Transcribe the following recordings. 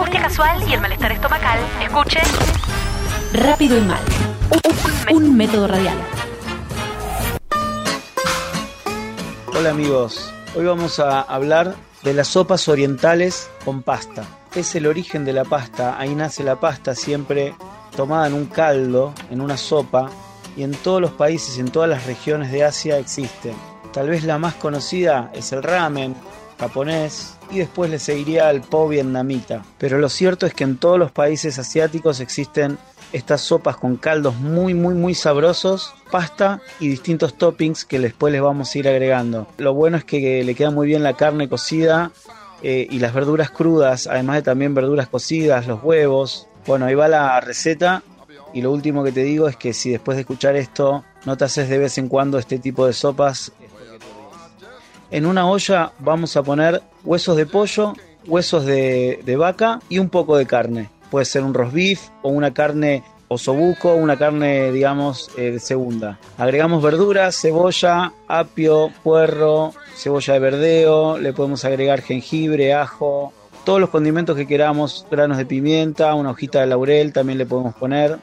angustia casual y el malestar estomacal, escuche Rápido y mal. Un método radial. Hola amigos, hoy vamos a hablar de las sopas orientales con pasta. Es el origen de la pasta, ahí nace la pasta siempre tomada en un caldo, en una sopa, y en todos los países, en todas las regiones de Asia existe. Tal vez la más conocida es el ramen japonés y después le seguiría el po vietnamita. Pero lo cierto es que en todos los países asiáticos existen estas sopas con caldos muy muy muy sabrosos, pasta y distintos toppings que después les vamos a ir agregando. Lo bueno es que le queda muy bien la carne cocida eh, y las verduras crudas, además de también verduras cocidas, los huevos. Bueno, ahí va la receta y lo último que te digo es que si después de escuchar esto no te haces de vez en cuando este tipo de sopas, en una olla vamos a poner huesos de pollo, huesos de, vaca y un poco de carne. Puede ser un roast beef o una carne osobuco, una carne, digamos, eh, de segunda. Agregamos verduras, cebolla, apio, puerro, cebolla de verdeo, le podemos agregar jengibre, ajo, todos los condimentos que queramos, granos de pimienta, una hojita de laurel también le podemos poner.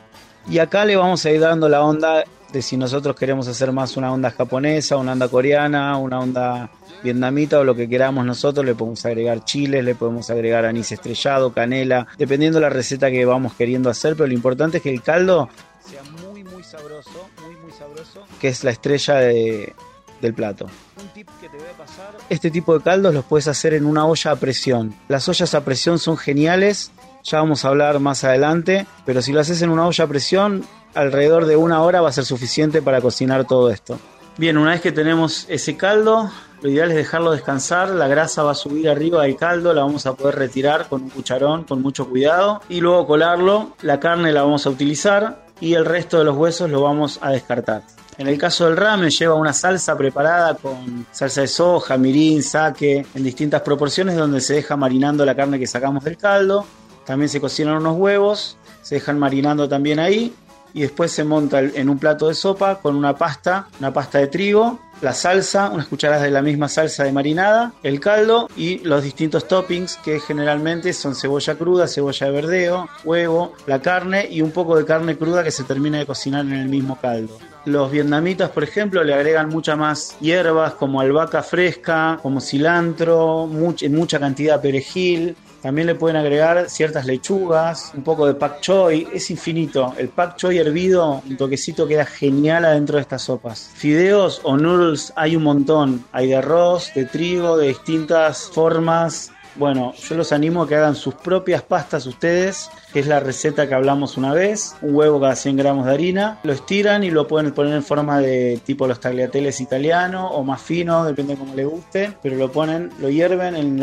Y acá le vamos a ir dando la onda de si nosotros queremos hacer más una onda japonesa, una onda coreana, una onda vietnamita o lo que queramos nosotros, le podemos agregar chiles, le podemos agregar anís estrellado, canela, dependiendo de la receta que vamos queriendo hacer, pero lo importante es que el caldo sea muy muy sabroso, muy muy sabroso, que es la estrella de, del plato. Un tip que te voy a pasar, este tipo de caldos los puedes hacer en una olla a presión. Las ollas a presión son geniales, ya vamos a hablar más adelante, pero si lo haces en una olla a presión, alrededor de una hora va a ser suficiente para cocinar todo esto. Bien, una vez que tenemos ese caldo, lo ideal es dejarlo descansar, la grasa va a subir arriba del caldo, la vamos a poder retirar con un cucharón con mucho cuidado y luego colarlo, la carne la vamos a utilizar y el resto de los huesos lo vamos a descartar. En el caso del ramen lleva una salsa preparada con salsa de soja, mirin, sake, en distintas proporciones donde se deja marinando la carne que sacamos del caldo. También se cocinan unos huevos, se dejan marinando también ahí y después se monta en un plato de sopa con una pasta, una pasta de trigo, la salsa, unas cucharadas de la misma salsa de marinada, el caldo y los distintos toppings que generalmente son cebolla cruda, cebolla de verdeo, huevo, la carne y un poco de carne cruda que se termina de cocinar en el mismo caldo. Los vietnamitas, por ejemplo, le agregan muchas más hierbas como albahaca fresca, como cilantro, en mucha cantidad perejil, también le pueden agregar ciertas lechugas, un poco de pak choi, es infinito. El pak choi hervido, un toquecito queda genial adentro de estas sopas. Fideos o noodles hay un montón, hay de arroz, de trigo, de distintas formas, bueno, yo los animo a que hagan sus propias pastas ustedes, que es la receta que hablamos una vez. Un huevo cada 100 gramos de harina, lo estiran y lo pueden poner en forma de tipo los tagliateles italiano o más fino, depende de cómo le guste. Pero lo ponen, lo hierven en,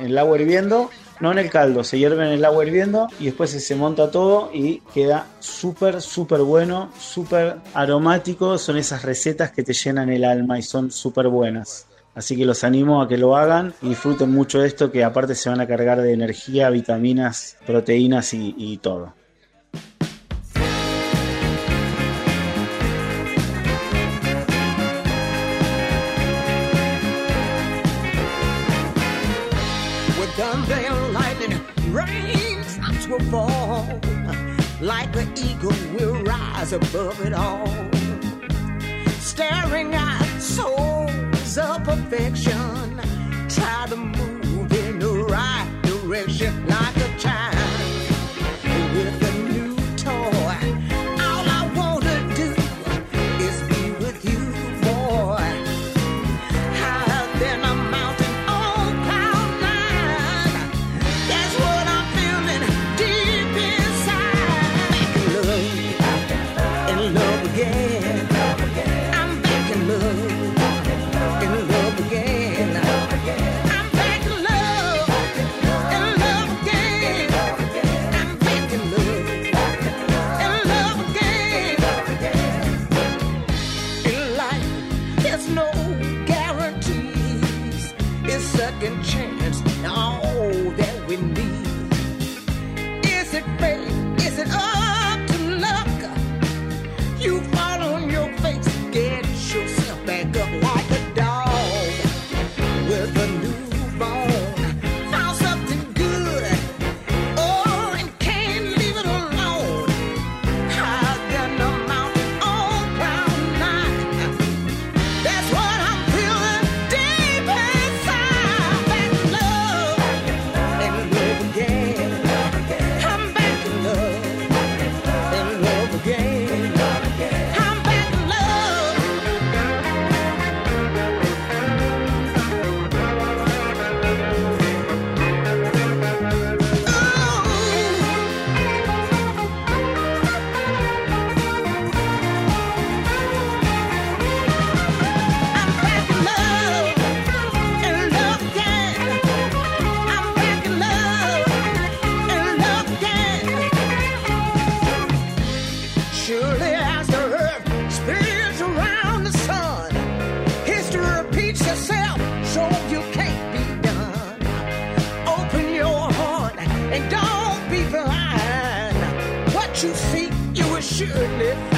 el agua hirviendo no en el caldo, se hierve en el agua hirviendo y después se monta todo y queda súper, súper bueno, súper aromático. Son esas recetas que te llenan el alma y son súper buenas. Así que los animo a que lo hagan y disfruten mucho esto que aparte se van a cargar de energía, vitaminas, proteínas y, todo. above it all, staring at again. Öglitz.